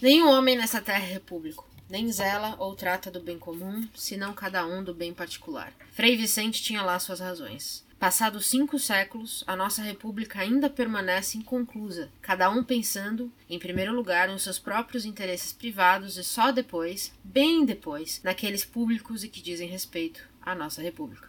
Nenhum homem nessa terra é repúblico, nem zela ou trata do bem comum, senão cada um do bem particular. Frei Vicente tinha lá suas razões. Passados cinco séculos, a nossa república ainda permanece inconclusa, cada um pensando, em primeiro lugar, nos seus próprios interesses privados e só depois, bem depois, naqueles públicos e que dizem respeito à nossa república.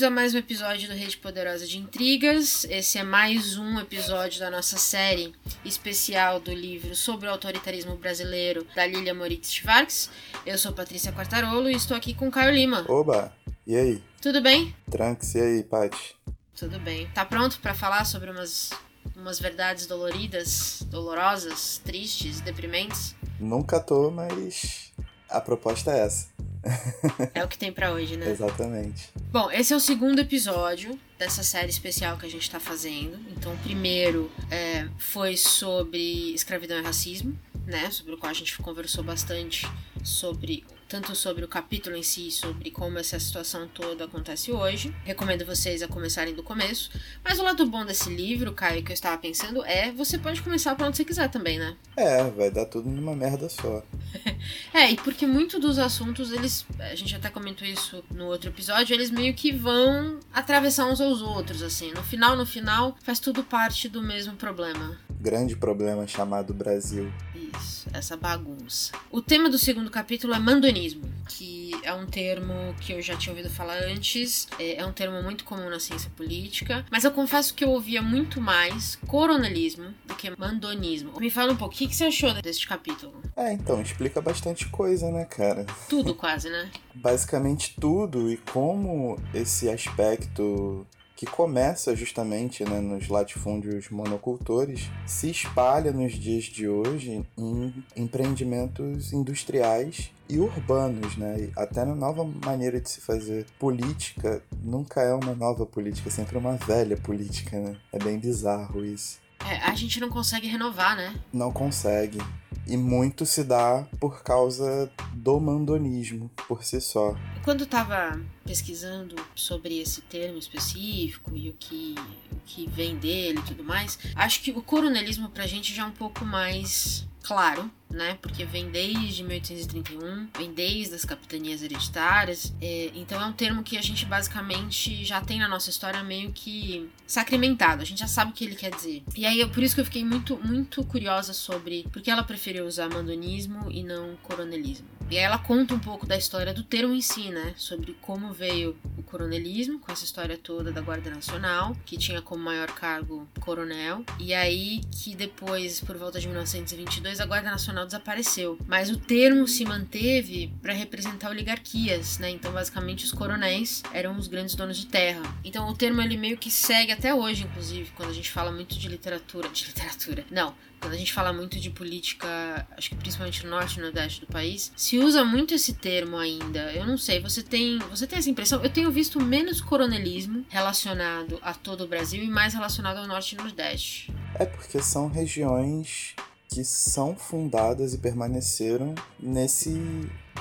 Bem-vindos a mais um episódio do Rede Poderosa de Intrigas. Esse é mais um episódio da nossa série especial do livro sobre o autoritarismo brasileiro da Lilia Moritz Schwartz. Eu sou Patrícia Quartarolo e estou aqui com Caio Lima. Oba! E aí? Tudo bem? Tranks, e aí, Paty? Tudo bem. Tá pronto para falar sobre umas, umas verdades doloridas, dolorosas, tristes, deprimentes? Nunca tô, mas a proposta é essa. É o que tem para hoje, né? Exatamente. Bom, esse é o segundo episódio dessa série especial que a gente tá fazendo. Então, o primeiro é, foi sobre escravidão e racismo, né? Sobre o qual a gente conversou bastante sobre tanto sobre o capítulo em si, sobre como essa situação toda acontece hoje. Recomendo vocês a começarem do começo. Mas o lado bom desse livro, Caio, que eu estava pensando, é você pode começar por onde você quiser também, né? É, vai dar tudo numa merda só. é, e porque muito dos assuntos, eles. A gente até comentou isso no outro episódio, eles meio que vão atravessar uns aos outros, assim. No final, no final, faz tudo parte do mesmo problema. Grande problema chamado Brasil. Isso, essa bagunça. O tema do segundo capítulo é mandonismo, que é um termo que eu já tinha ouvido falar antes, é, é um termo muito comum na ciência política, mas eu confesso que eu ouvia muito mais coronelismo do que mandonismo. Me fala um pouco, o que, que você achou deste capítulo? É, então, explica bastante coisa, né, cara? Tudo quase, né? Basicamente tudo, e como esse aspecto que começa justamente né, nos latifúndios monocultores, se espalha nos dias de hoje em empreendimentos industriais e urbanos, né? Até na nova maneira de se fazer política, nunca é uma nova política, é sempre uma velha política, né? É bem bizarro isso. É, a gente não consegue renovar, né? Não consegue. E muito se dá por causa do mandonismo por si só. Quando estava pesquisando sobre esse termo específico e o que, o que vem dele e tudo mais, acho que o coronelismo pra gente já é um pouco mais claro, né? Porque vem desde 1831, vem desde as capitanias hereditárias. É, então é um termo que a gente basicamente já tem na nossa história meio que sacramentado. A gente já sabe o que ele quer dizer. E aí, por isso que eu fiquei muito, muito curiosa sobre por que ela preferiu usar mandonismo e não coronelismo. E aí ela conta um pouco da história do termo em si, né? Sobre como veio o coronelismo, com essa história toda da Guarda Nacional, que tinha como maior cargo coronel. E aí que depois, por volta de 1922, a Guarda Nacional desapareceu. Mas o termo se manteve para representar oligarquias, né? Então, basicamente, os coronéis eram os grandes donos de terra. Então, o termo ele meio que segue até hoje, inclusive, quando a gente fala muito de literatura. De literatura. Não, quando a gente fala muito de política, acho que principalmente no norte e no nordeste do país, se usa muito esse termo ainda. Eu não sei, você tem, você tem essa impressão? Eu tenho visto menos coronelismo relacionado a todo o Brasil e mais relacionado ao norte e nordeste. É porque são regiões que são fundadas e permaneceram nesse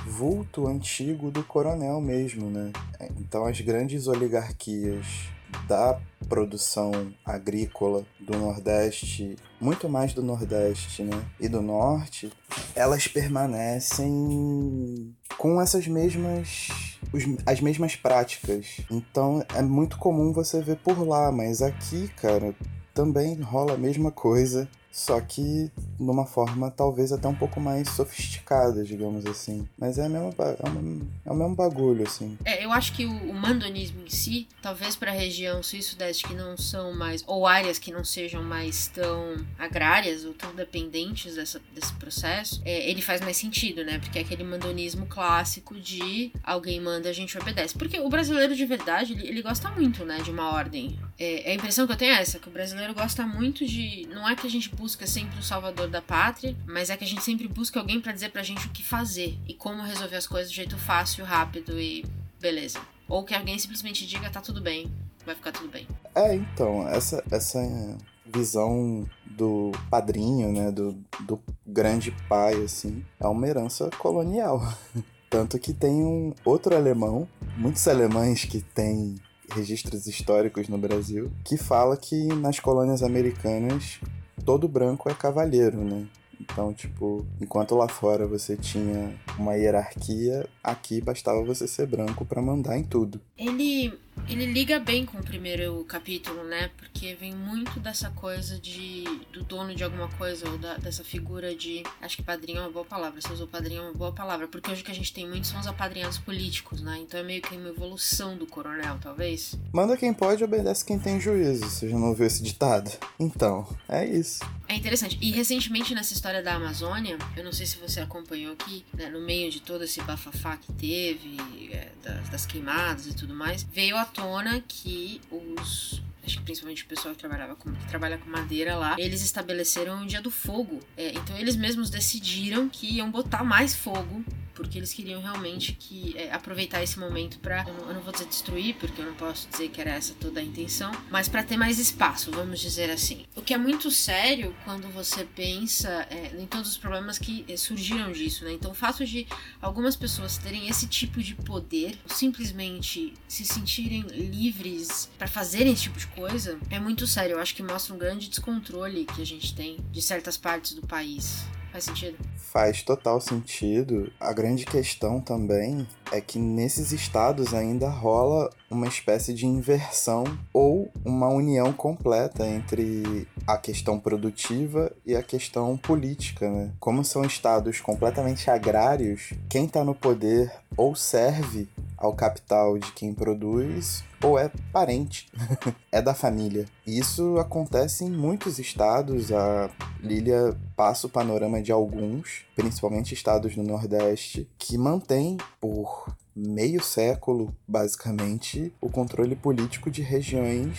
vulto antigo do coronel mesmo, né? Então as grandes oligarquias da produção agrícola do Nordeste, muito mais do Nordeste, né? E do Norte, elas permanecem com essas mesmas as mesmas práticas. Então é muito comum você ver por lá, mas aqui, cara, também rola a mesma coisa só que numa forma talvez até um pouco mais sofisticada, digamos assim. Mas é, a mesma, é, uma, é o mesmo bagulho, assim. É, eu acho que o, o mandonismo em si, talvez para a região sul e sudeste que não são mais, ou áreas que não sejam mais tão agrárias ou tão dependentes dessa, desse processo, é, ele faz mais sentido, né? Porque é aquele mandonismo clássico de alguém manda, a gente obedece. Porque o brasileiro de verdade, ele, ele gosta muito, né, de uma ordem. É, a impressão que eu tenho é essa, que o brasileiro gosta muito de. Não é que a gente busca sempre o salvador da pátria, mas é que a gente sempre busca alguém para dizer pra gente o que fazer e como resolver as coisas de jeito fácil, rápido e beleza. Ou que alguém simplesmente diga tá tudo bem, vai ficar tudo bem. É, então, essa, essa visão do padrinho, né, do, do grande pai, assim, é uma herança colonial. Tanto que tem um outro alemão, muitos alemães que têm registros históricos no Brasil, que fala que nas colônias americanas todo branco é cavalheiro, né? Então, tipo, enquanto lá fora você tinha uma hierarquia, aqui bastava você ser branco para mandar em tudo. Ele ele liga bem com o primeiro capítulo, né? Porque vem muito dessa coisa de do dono de alguma coisa ou da, dessa figura de acho que padrinho é uma boa palavra. Você usou padrinho é uma boa palavra, porque hoje o que a gente tem muito são os apadrinhados políticos, né? Então é meio que uma evolução do coronel, talvez. Manda quem pode, obedece quem tem juízo. Você já não ouviu esse ditado? Então, é isso. É interessante. E recentemente nessa história da Amazônia, eu não sei se você acompanhou aqui, né, no meio de todo esse bafafá que teve, é, das, das queimadas e tudo mais, veio a tona que os acho que principalmente o pessoal que, trabalhava com, que trabalha com madeira lá, eles estabeleceram o dia do fogo. É, então eles mesmos decidiram que iam botar mais fogo porque eles queriam realmente que é, aproveitar esse momento para eu, eu, não vou dizer destruir, porque eu não posso dizer que era essa toda a intenção, mas para ter mais espaço, vamos dizer assim. O que é muito sério quando você pensa é, em todos os problemas que é, surgiram disso, né? Então o fato de algumas pessoas terem esse tipo de poder, simplesmente se sentirem livres para fazerem esse tipo de coisa, é muito sério. Eu acho que mostra um grande descontrole que a gente tem de certas partes do país. Faz sentido? Faz total sentido. A grande questão também é que nesses estados ainda rola uma espécie de inversão ou uma união completa entre a questão produtiva e a questão política, né? Como são estados completamente agrários, quem está no poder ou serve ao capital de quem produz ou é parente, é da família. Isso acontece em muitos estados. A Lilia passa o panorama de alguns, principalmente estados do Nordeste, que mantém por meio século, basicamente, o controle político de regiões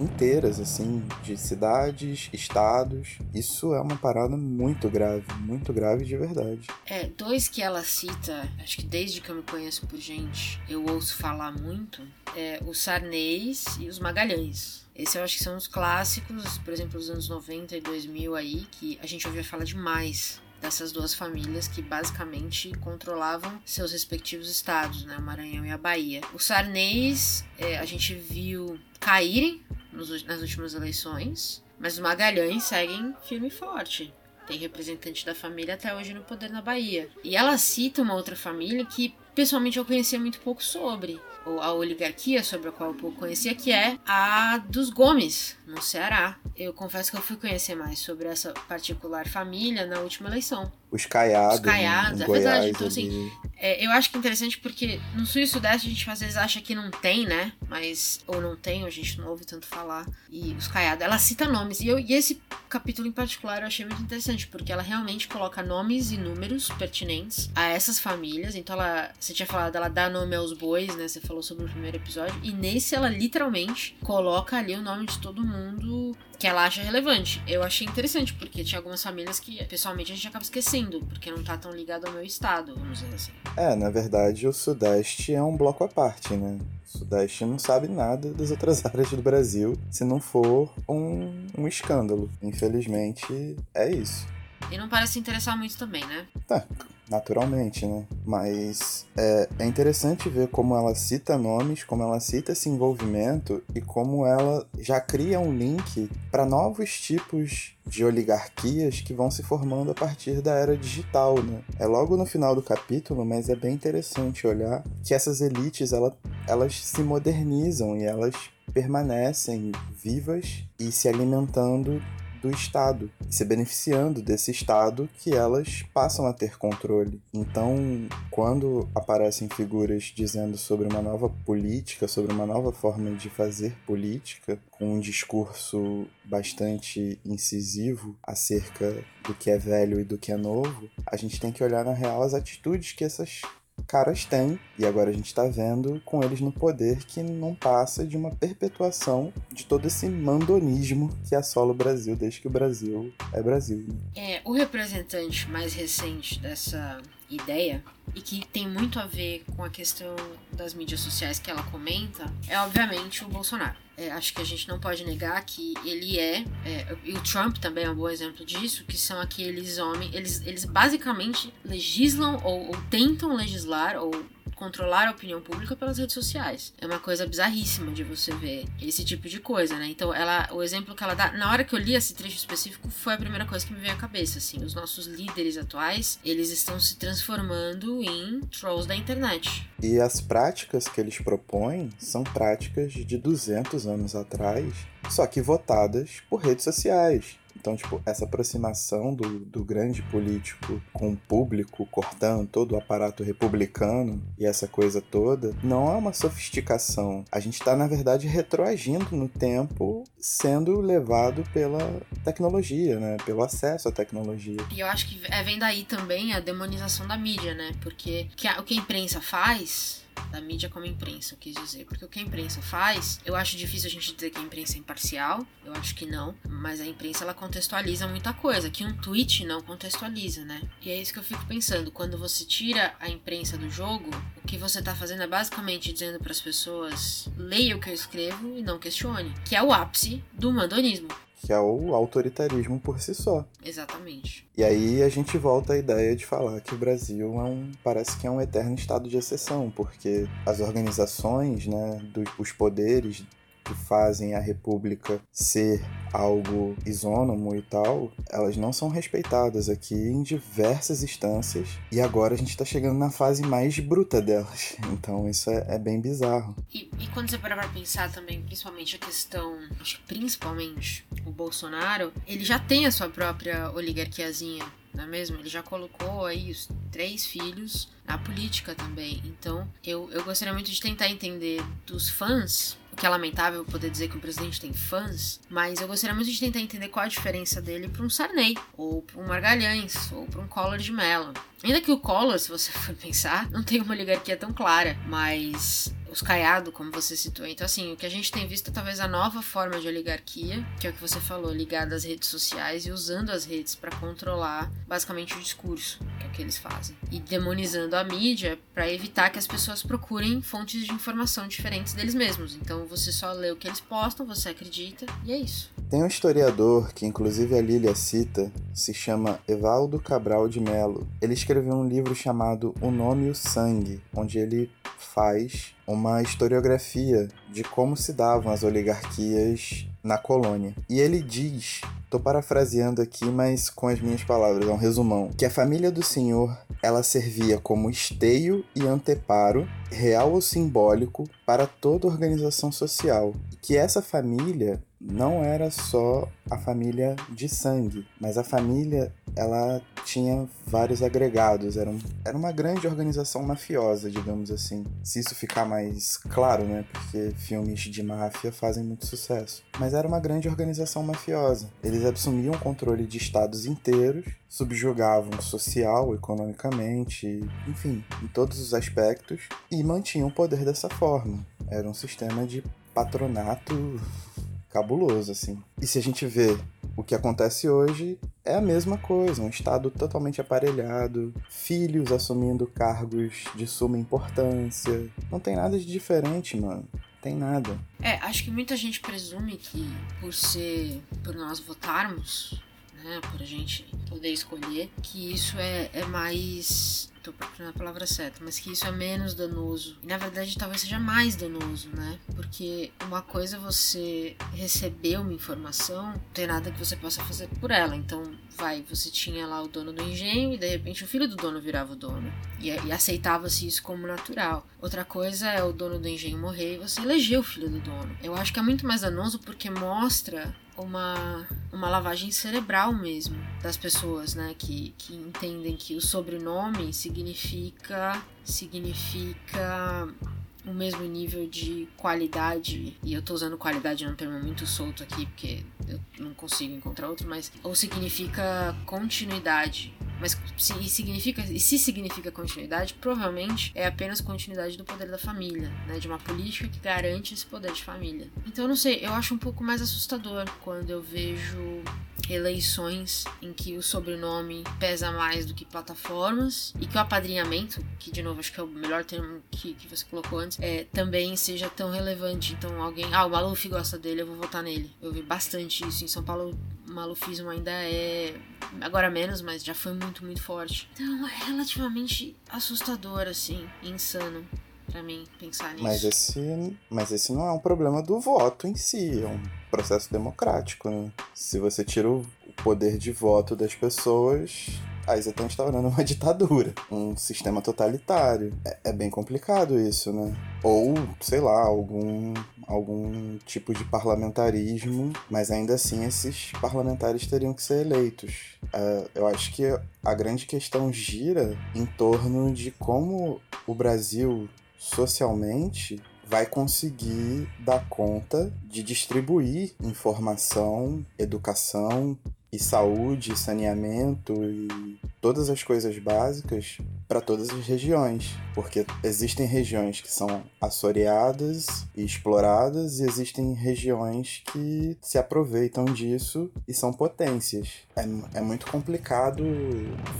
inteiras, assim, de cidades, estados. Isso é uma parada muito grave, muito grave de verdade. É, dois que ela cita, acho que desde que eu me conheço por gente, eu ouço falar muito, é o Sarnês e os Magalhães. Esse eu acho que são os clássicos, por exemplo, dos anos 90 e 2000 aí, que a gente ouvia falar demais dessas duas famílias que basicamente controlavam seus respectivos estados, né, o Maranhão e a Bahia. Os Sarnês é, a gente viu caírem nos, nas últimas eleições, mas os Magalhães seguem firme e forte. Tem representante da família até hoje no poder na Bahia. E ela cita uma outra família que pessoalmente eu conhecia muito pouco sobre, ou a oligarquia sobre a qual eu pouco conhecia, que é a dos Gomes, no Ceará. Eu confesso que eu fui conhecer mais sobre essa particular família na última eleição. Os Caiados. Os Caiados, é Goiás, verdade. Então, assim, é, eu acho que é interessante porque no Sul e Sudeste a gente às vezes acha que não tem, né? Mas, ou não tem, ou a gente não ouve tanto falar. E os Caiados, ela cita nomes. E, eu, e esse capítulo em particular eu achei muito interessante, porque ela realmente coloca nomes e números pertinentes a essas famílias. Então, ela, você tinha falado, ela dá nome aos bois, né? Você falou sobre o primeiro episódio. E nesse, ela literalmente coloca ali o nome de todo mundo que ela acha relevante. Eu achei interessante, porque tinha algumas famílias que, pessoalmente, a gente acaba esquecendo, porque não tá tão ligado ao meu estado, vamos dizer assim. É, na verdade, o Sudeste é um bloco à parte, né? O Sudeste não sabe nada das outras áreas do Brasil se não for um, um escândalo. Infelizmente, é isso. E não parece interessar muito também, né? Tá, naturalmente, né? Mas é, é interessante ver como ela cita nomes, como ela cita esse envolvimento e como ela já cria um link para novos tipos de oligarquias que vão se formando a partir da era digital, né? É logo no final do capítulo, mas é bem interessante olhar que essas elites ela, elas se modernizam e elas permanecem vivas e se alimentando do Estado, se beneficiando desse Estado que elas passam a ter controle. Então, quando aparecem figuras dizendo sobre uma nova política, sobre uma nova forma de fazer política, com um discurso bastante incisivo acerca do que é velho e do que é novo, a gente tem que olhar na real as atitudes que essas caras têm, e agora a gente está vendo com eles no poder que não passa de uma perpetuação de todo esse mandonismo que assola o Brasil desde que o Brasil é Brasil. Né? É, o representante mais recente dessa ideia e que tem muito a ver com a questão das mídias sociais que ela comenta é obviamente o Bolsonaro. É, acho que a gente não pode negar que ele é, é, e o Trump também é um bom exemplo disso, que são aqueles homens, eles, eles basicamente legislam ou, ou tentam legislar ou controlar a opinião pública pelas redes sociais. É uma coisa bizarríssima de você ver esse tipo de coisa, né? Então, ela, o exemplo que ela dá, na hora que eu li esse trecho específico, foi a primeira coisa que me veio à cabeça, assim, os nossos líderes atuais, eles estão se transformando em trolls da internet. E as práticas que eles propõem são práticas de 200 anos atrás, só que votadas por redes sociais. Então, tipo, essa aproximação do, do grande político com o público, cortando todo o aparato republicano e essa coisa toda, não é uma sofisticação. A gente está, na verdade, retroagindo no tempo, sendo levado pela tecnologia, né? Pelo acesso à tecnologia. E eu acho que é, vem daí também a demonização da mídia, né? Porque o que a imprensa faz da mídia como imprensa, eu quis dizer. Porque o que a imprensa faz, eu acho difícil a gente dizer que a imprensa é imparcial, eu acho que não, mas a imprensa ela contextualiza muita coisa, que um tweet não contextualiza, né? E é isso que eu fico pensando, quando você tira a imprensa do jogo, o que você tá fazendo é basicamente dizendo para as pessoas: leia o que eu escrevo e não questione, que é o ápice do mandonismo que é o autoritarismo por si só. Exatamente. E aí a gente volta à ideia de falar que o Brasil é um, parece que é um eterno estado de exceção, porque as organizações, né, dos, os poderes que fazem a República ser algo isônomo e tal, elas não são respeitadas aqui em diversas instâncias. E agora a gente tá chegando na fase mais bruta delas. Então isso é, é bem bizarro. E, e, quando você parar pra pensar também, principalmente a questão, acho que principalmente o Bolsonaro, ele já tem a sua própria oligarquiazinha não é mesmo? Ele já colocou aí os três filhos na política também. Então, eu, eu gostaria muito de tentar entender dos fãs o que é lamentável poder dizer que o presidente tem fãs, mas eu gostaria muito de tentar entender qual a diferença dele para um Sarney, ou para um Margalhães, ou para um Collor de Mello. Ainda que o Collor, se você for pensar, não tem uma oligarquia tão clara, mas os Caiado, como você citou. Então, assim, o que a gente tem visto é talvez a nova forma de oligarquia, que é o que você falou, ligada às redes sociais e usando as redes para controlar basicamente o discurso, que é o que eles fazem. E demonizando a mídia para evitar que as pessoas procurem fontes de informação diferentes deles mesmos. Então, você só lê o que eles postam, você acredita, e é isso. Tem um historiador que, inclusive, a Lília cita, se chama Evaldo Cabral de Melo. Ele escreveu um livro chamado O Nome e o Sangue, onde ele faz uma historiografia de como se davam as oligarquias na colônia. E ele diz, tô parafraseando aqui, mas com as minhas palavras, é um resumão, que a família do senhor, ela servia como esteio e anteparo, real ou simbólico, para toda organização social. Que essa família não era só a família de sangue, mas a família ela tinha vários agregados, era, um, era uma grande organização mafiosa, digamos assim. Se isso ficar mais claro, né? Porque filmes de máfia fazem muito sucesso. Mas era uma grande organização mafiosa. Eles assumiam o controle de estados inteiros, subjugavam social, economicamente, enfim, em todos os aspectos, e mantinham o poder dessa forma. Era um sistema de patronato cabuloso, assim. E se a gente vê o que acontece hoje, é a mesma coisa, um Estado totalmente aparelhado, filhos assumindo cargos de suma importância. Não tem nada de diferente, mano. Tem nada. É, acho que muita gente presume que por ser. por nós votarmos, né? Por a gente poder escolher, que isso é, é mais tô procurando a palavra certa, mas que isso é menos danoso. E na verdade talvez seja mais danoso, né? Porque uma coisa é você receber uma informação, não tem nada que você possa fazer por ela. Então, vai, você tinha lá o dono do engenho e de repente o filho do dono virava o dono. E, e aceitava-se isso como natural. Outra coisa é o dono do engenho morrer e você eleger o filho do dono. Eu acho que é muito mais danoso porque mostra uma, uma lavagem cerebral mesmo das pessoas, né? Que, que entendem que o sobrenome significa significa o mesmo nível de qualidade, e eu tô usando qualidade num termo muito solto aqui, porque eu não consigo encontrar outro, mas ou significa continuidade. Mas se significa, e se significa continuidade, provavelmente é apenas continuidade do poder da família, né? De uma política que garante esse poder de família. Então, eu não sei, eu acho um pouco mais assustador quando eu vejo eleições em que o sobrenome pesa mais do que plataformas e que o apadrinhamento, que de novo acho que é o melhor termo que, que você colocou antes, é, também seja tão relevante. Então alguém, ah, o Maluf gosta dele, eu vou votar nele. Eu vi bastante isso. Em São Paulo, o malufismo ainda é. Agora menos, mas já foi muito, muito forte. Então é relativamente assustador, assim, insano para mim pensar nisso. Mas esse, mas esse não é um problema do voto em si, é um processo democrático, né? Se você tira o poder de voto das pessoas, aí você tá instaurando uma ditadura, um sistema totalitário. É, é, bem complicado isso, né? Ou, sei lá, algum, algum tipo de parlamentarismo, mas ainda assim esses parlamentares teriam que ser eleitos. É, eu acho que a grande questão gira em torno de como o Brasil socialmente vai conseguir dar conta de distribuir informação, educação e saúde, saneamento e todas as coisas básicas para todas as regiões, porque existem regiões que são assoreadas e exploradas e existem regiões que se aproveitam disso e são potências. É, é muito complicado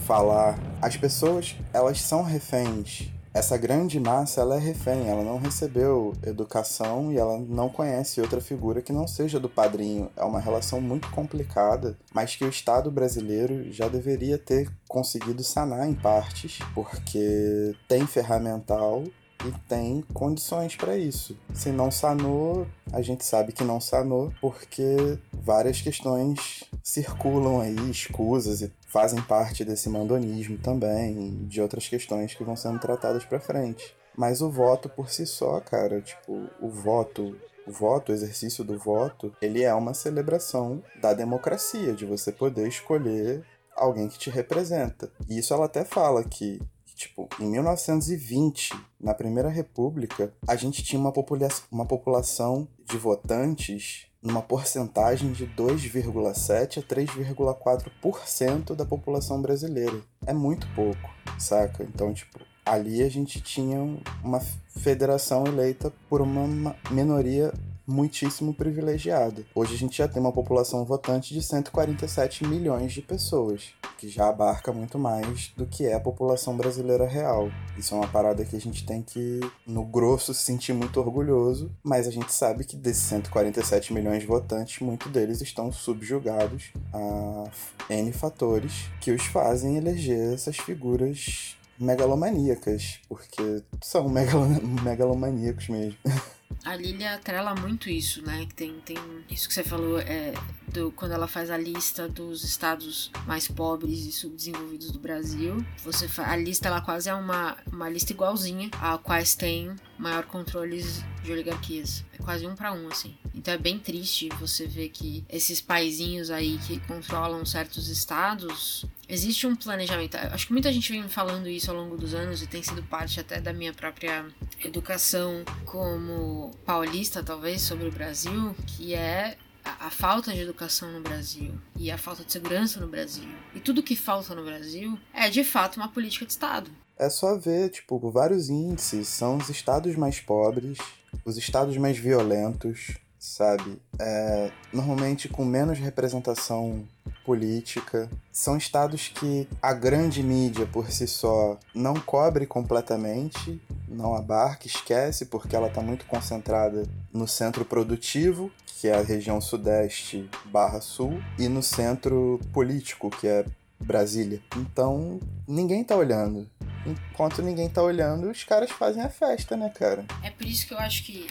falar. As pessoas, elas são reféns essa grande massa ela é refém, ela não recebeu educação e ela não conhece outra figura que não seja do padrinho. É uma relação muito complicada, mas que o Estado brasileiro já deveria ter conseguido sanar em partes, porque tem ferramental e tem condições para isso. Se não sanou, a gente sabe que não sanou porque várias questões circulam aí, escusas e fazem parte desse mandonismo também, de outras questões que vão sendo tratadas para frente. Mas o voto por si só, cara, tipo, o voto o voto, o exercício do voto, ele é uma celebração da democracia, de você poder escolher alguém que te representa. E isso ela até fala que Tipo, em 1920, na Primeira República, a gente tinha uma, popula uma população de votantes numa porcentagem de 2,7 a 3,4% da população brasileira. É muito pouco, saca? Então, tipo, ali a gente tinha uma federação eleita por uma minoria muitíssimo privilegiada. Hoje a gente já tem uma população votante de 147 milhões de pessoas, que já abarca muito mais do que é a população brasileira real. Isso é uma parada que a gente tem que, no grosso, se sentir muito orgulhoso, mas a gente sabe que desses 147 milhões de votantes, muitos deles estão subjugados a N fatores que os fazem eleger essas figuras megalomaníacas, porque são megalo megalomaníacos mesmo. A Lilia atrela muito isso, né? Tem, tem isso que você falou, é, do, quando ela faz a lista dos estados mais pobres e subdesenvolvidos do Brasil. Você a lista ela quase é uma, uma lista igualzinha a quais tem maior controles de oligarquias. É quase um para um, assim. Então é bem triste você ver que esses paizinhos aí que controlam certos estados existe um planejamento. Acho que muita gente vem falando isso ao longo dos anos e tem sido parte até da minha própria educação como paulista, talvez, sobre o Brasil, que é a, falta de educação no Brasil e a falta de segurança no Brasil. E tudo que falta no Brasil é de fato uma política de Estado. É só ver, tipo, vários índices são os estados mais pobres, os estados mais violentos, sabe? É, normalmente com menos representação política. São estados que a grande mídia por si só não cobre completamente, não abarca, esquece, porque ela está muito concentrada no centro produtivo, que é a região sudeste barra sul, e no centro político, que é Brasília. Então, ninguém está olhando. enquanto ninguém tá olhando, os caras fazem a festa, né, cara? É por isso que eu acho que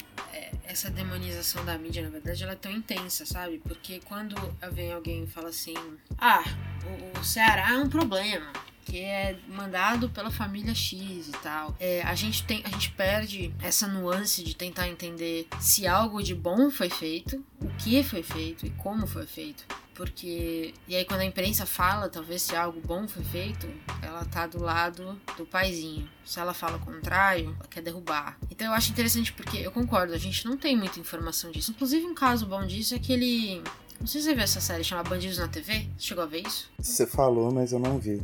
essa demonização da mídia, na verdade, ela é tão intensa, sabe? Porque quando vem alguém e fala assim: ah, o, o Ceará é um problema que é mandado pela família X e tal. É, a gente tem, a gente perde essa nuance de tentar entender se algo de bom foi feito, o que foi feito e como foi feito. Porque. E aí, quando a imprensa fala, talvez se algo bom foi feito, ela tá do lado do paizinho. Se ela fala o contrário, ela quer derrubar. Então eu acho interessante porque eu concordo, a gente não tem muita informação disso. Inclusive, um caso bom disso é aquele. Não sei se você viu essa série chamada Bandidos na TV. Você chegou a ver isso? Você falou, mas eu não vi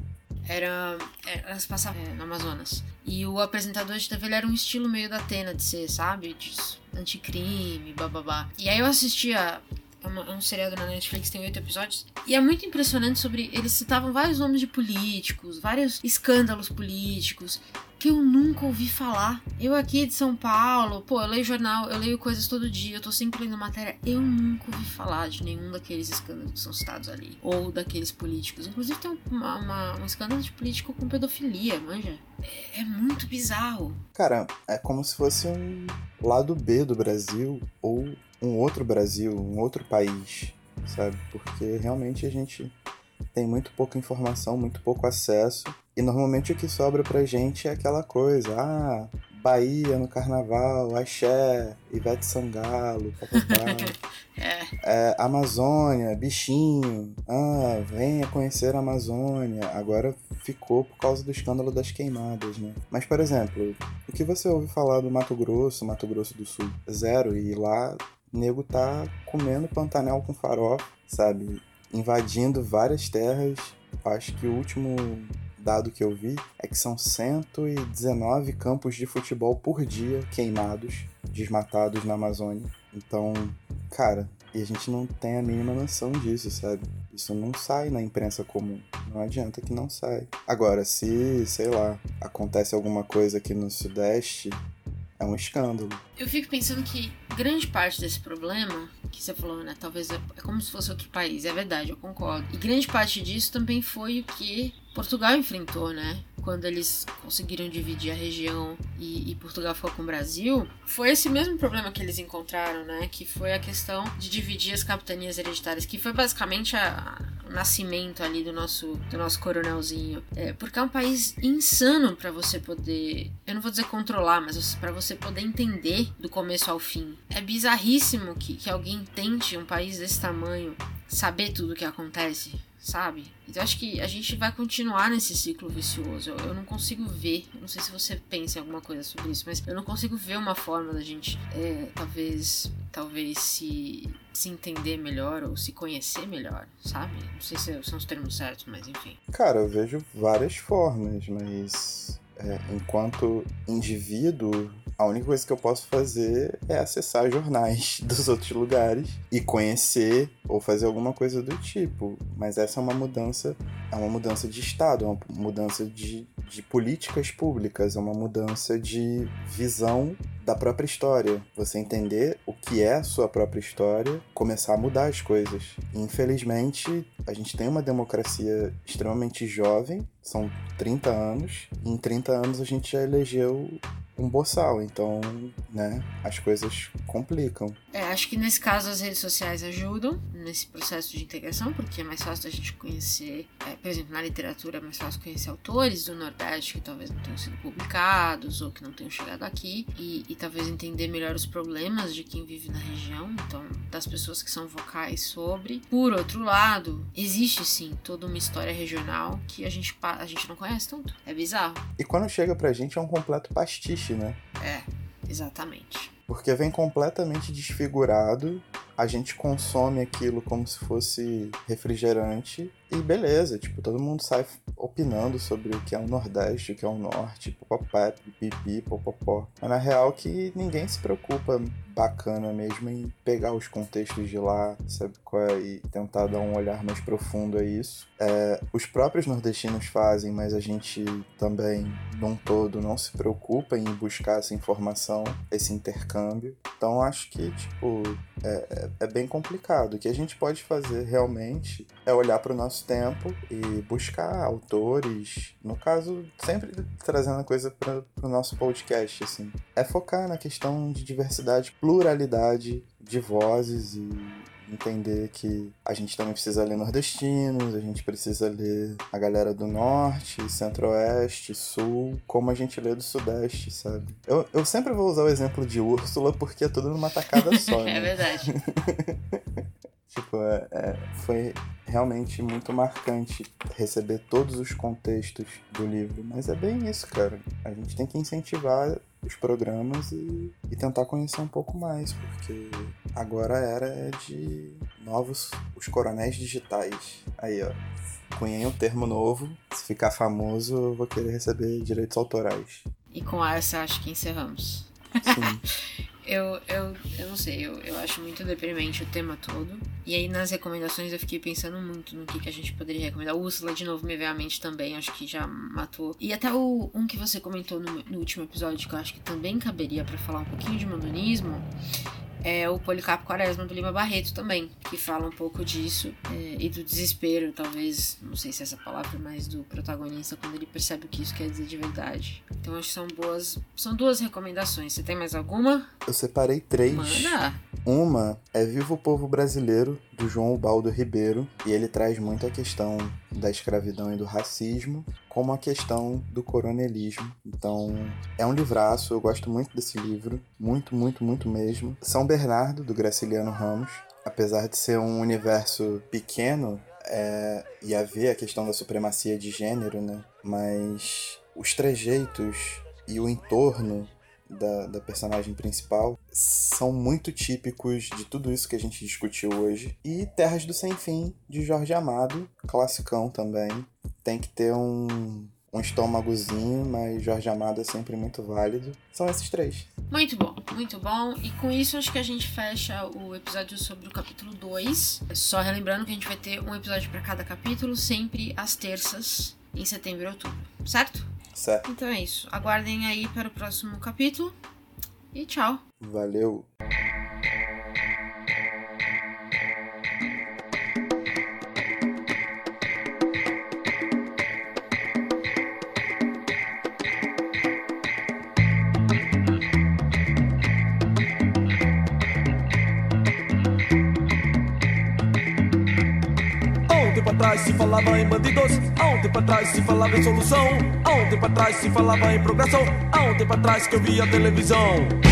era. É, elas passavam é, no Amazonas. E o apresentador de TV era um estilo meio da Atena de ser, sabe? De anticrime, bababá. E aí eu assistia. É, uma, é um seriado na Netflix, tem oito episódios. E é muito impressionante sobre. Eles citavam vários nomes de políticos, vários escândalos políticos que eu nunca ouvi falar. Eu aqui de São Paulo, pô, eu leio jornal, eu leio coisas todo dia, eu tô sempre lendo matéria. Eu nunca ouvi falar de nenhum daqueles escândalos que são citados ali. Ou daqueles políticos. Inclusive tem uma, uma, um escândalo de político com pedofilia, manja. É, é muito bizarro. Cara, é como se fosse um lado B do Brasil ou um outro Brasil, um outro país, sabe? Porque realmente a gente tem muito pouca informação, muito pouco acesso e normalmente o que sobra pra gente é aquela coisa, ah, Bahia no carnaval, axé, Ivete Sangalo, papapá. é. é. Amazônia, bichinho, ah, venha conhecer a Amazônia. Agora ficou por causa do escândalo das queimadas, né? Mas, por exemplo, o que você ouve falar do Mato Grosso, Mato Grosso do Sul? Zero. E lá, nego tá comendo pantanel com farofa, sabe? Invadindo várias terras. Acho que o último dado que eu vi é que são 119 campos de futebol por dia queimados, desmatados na Amazônia. Então, cara, e a gente não tem a mínima noção disso, sabe? Isso não sai na imprensa comum. Não adianta que não sai. Agora, se, sei lá, acontece alguma coisa aqui no Sudeste, é um escândalo. Eu fico pensando que grande parte desse problema que você falou, né? Talvez é, é como se fosse outro país. É verdade, eu concordo. E grande parte disso também foi o que Portugal enfrentou, né? Quando eles conseguiram dividir a região e, e, Portugal ficou com o Brasil, foi esse mesmo problema que eles encontraram, né? Que foi a questão de dividir as capitanias hereditárias, que foi basicamente a, nascimento ali do nosso, do nosso coronelzinho. É, porque é um país insano para você poder, eu não vou dizer controlar, mas para você poder entender do começo ao fim. É bizarríssimo que, que alguém tente, um país desse tamanho, saber tudo o que acontece sabe? Então acho que a gente vai continuar nesse ciclo vicioso. Eu, não consigo ver, não sei se você pensa em alguma coisa sobre isso, mas eu não consigo ver uma forma da gente, é, talvez, talvez se, se entender melhor ou se conhecer melhor, sabe? Não sei se são os termos certos, mas enfim. Cara, eu vejo várias formas, mas é, enquanto indivíduo, a única coisa que eu posso fazer é acessar jornais dos outros lugares e conhecer ou fazer alguma coisa do tipo. Mas essa é uma mudança, é uma mudança de estado, é uma mudança de, de políticas públicas, é uma mudança de visão da própria história. Você entender o que é a sua própria história, começar a mudar as coisas. Infelizmente, a gente tem uma democracia extremamente jovem, são 30 anos, e em 30 anos a gente já elegeu um boçal, então, né, as coisas complicam. É, acho que nesse caso as redes sociais ajudam nesse processo de integração, porque é mais fácil a gente conhecer, é, por exemplo, na literatura é mais fácil conhecer autores do Nordeste que talvez não tenham sido publicados ou que não tenham chegado aqui e, e talvez entender melhor os problemas de quem vive na região, então das pessoas que são vocais sobre. Por outro lado, existe sim toda uma história regional que a gente, a gente não conhece tanto. É bizarro. E quando chega pra gente é um completo pastiche, né? É, exatamente. Porque vem completamente desfigurado, a gente consome aquilo como se fosse refrigerante e beleza, tipo, todo mundo sai opinando sobre o que é o Nordeste, o que é o Norte, popopé, pipipi, popopó. Mas na real que ninguém se preocupa bacana mesmo em pegar os contextos de lá, sabe qual é, e tentar dar um olhar mais profundo a isso. É, os próprios nordestinos fazem, mas a gente também, num todo, não se preocupa em buscar essa informação, esse intercâmbio. Então acho que, tipo, é, é, bem complicado. O que a gente pode fazer realmente é olhar para o nosso nosso tempo e buscar autores, no caso, sempre trazendo a coisa para o nosso podcast, assim. É focar na questão de diversidade, pluralidade de vozes e entender que a gente também precisa ler nordestinos, a gente precisa ler a galera do norte, centro-oeste, sul, como a gente lê do sudeste, sabe? Eu, eu sempre vou usar o exemplo de Úrsula porque é tudo numa tacada só, né? é verdade. tipo, é, é, foi realmente muito marcante receber todos os contextos do livro. Mas é bem isso, cara. A gente tem que incentivar os programas e, e tentar conhecer um pouco mais, porque agora era de novos os coronéis digitais. Aí, ó. Cunhei um termo novo. Se ficar famoso, eu vou querer receber direitos autorais. E com essa acho que encerramos. Sim. Eu, eu, eu não sei, eu, eu acho muito deprimente o tema todo. E aí nas recomendações eu fiquei pensando muito no que, que a gente poderia recomendar. O Úrsula de novo me veio à mente também, acho que já matou. E até o um que você comentou no, no último episódio, que eu acho que também caberia para falar um pouquinho de mandonismo, é o Policarpo Quaresma do Lima Barreto também, que fala um pouco disso é, e do desespero, talvez, não sei se é essa palavra, mas do protagonista quando ele percebe o que isso quer dizer de verdade. Então acho que são boas, são duas recomendações. Você tem mais alguma? Eu separei três. Manda. Uma é Viva o Povo Brasileiro, do João Ubaldo Ribeiro, e ele traz muito a questão da escravidão e do racismo, como a questão do coronelismo. Então, é um livraço, eu gosto muito desse livro, muito, muito, muito mesmo. São Bernardo, do Graciliano Ramos, apesar de ser um universo pequeno, é, e haver a questão da supremacia de gênero, né? Mas os trejeitos e o entorno da, da, personagem principal são muito típicos de tudo isso que a gente discutiu hoje. E Terras do Sem Fim, de Jorge Amado, classicão também. Tem que ter um, um estômagozinho, mas Jorge Amado é sempre muito válido. São esses três. Muito bom, muito bom. E com isso acho que a gente fecha o episódio sobre o capítulo 2. Só relembrando que a gente vai ter um episódio para cada capítulo, sempre às terças, em setembro e outubro, certo? Certo. Então é isso. Aguardem aí para o próximo capítulo. E tchau. Valeu. Atrás se falava em bandidos, há um tempo atrás se falava em solução, há um tempo atrás se falava em progressão, há um tempo atrás que eu via televisão.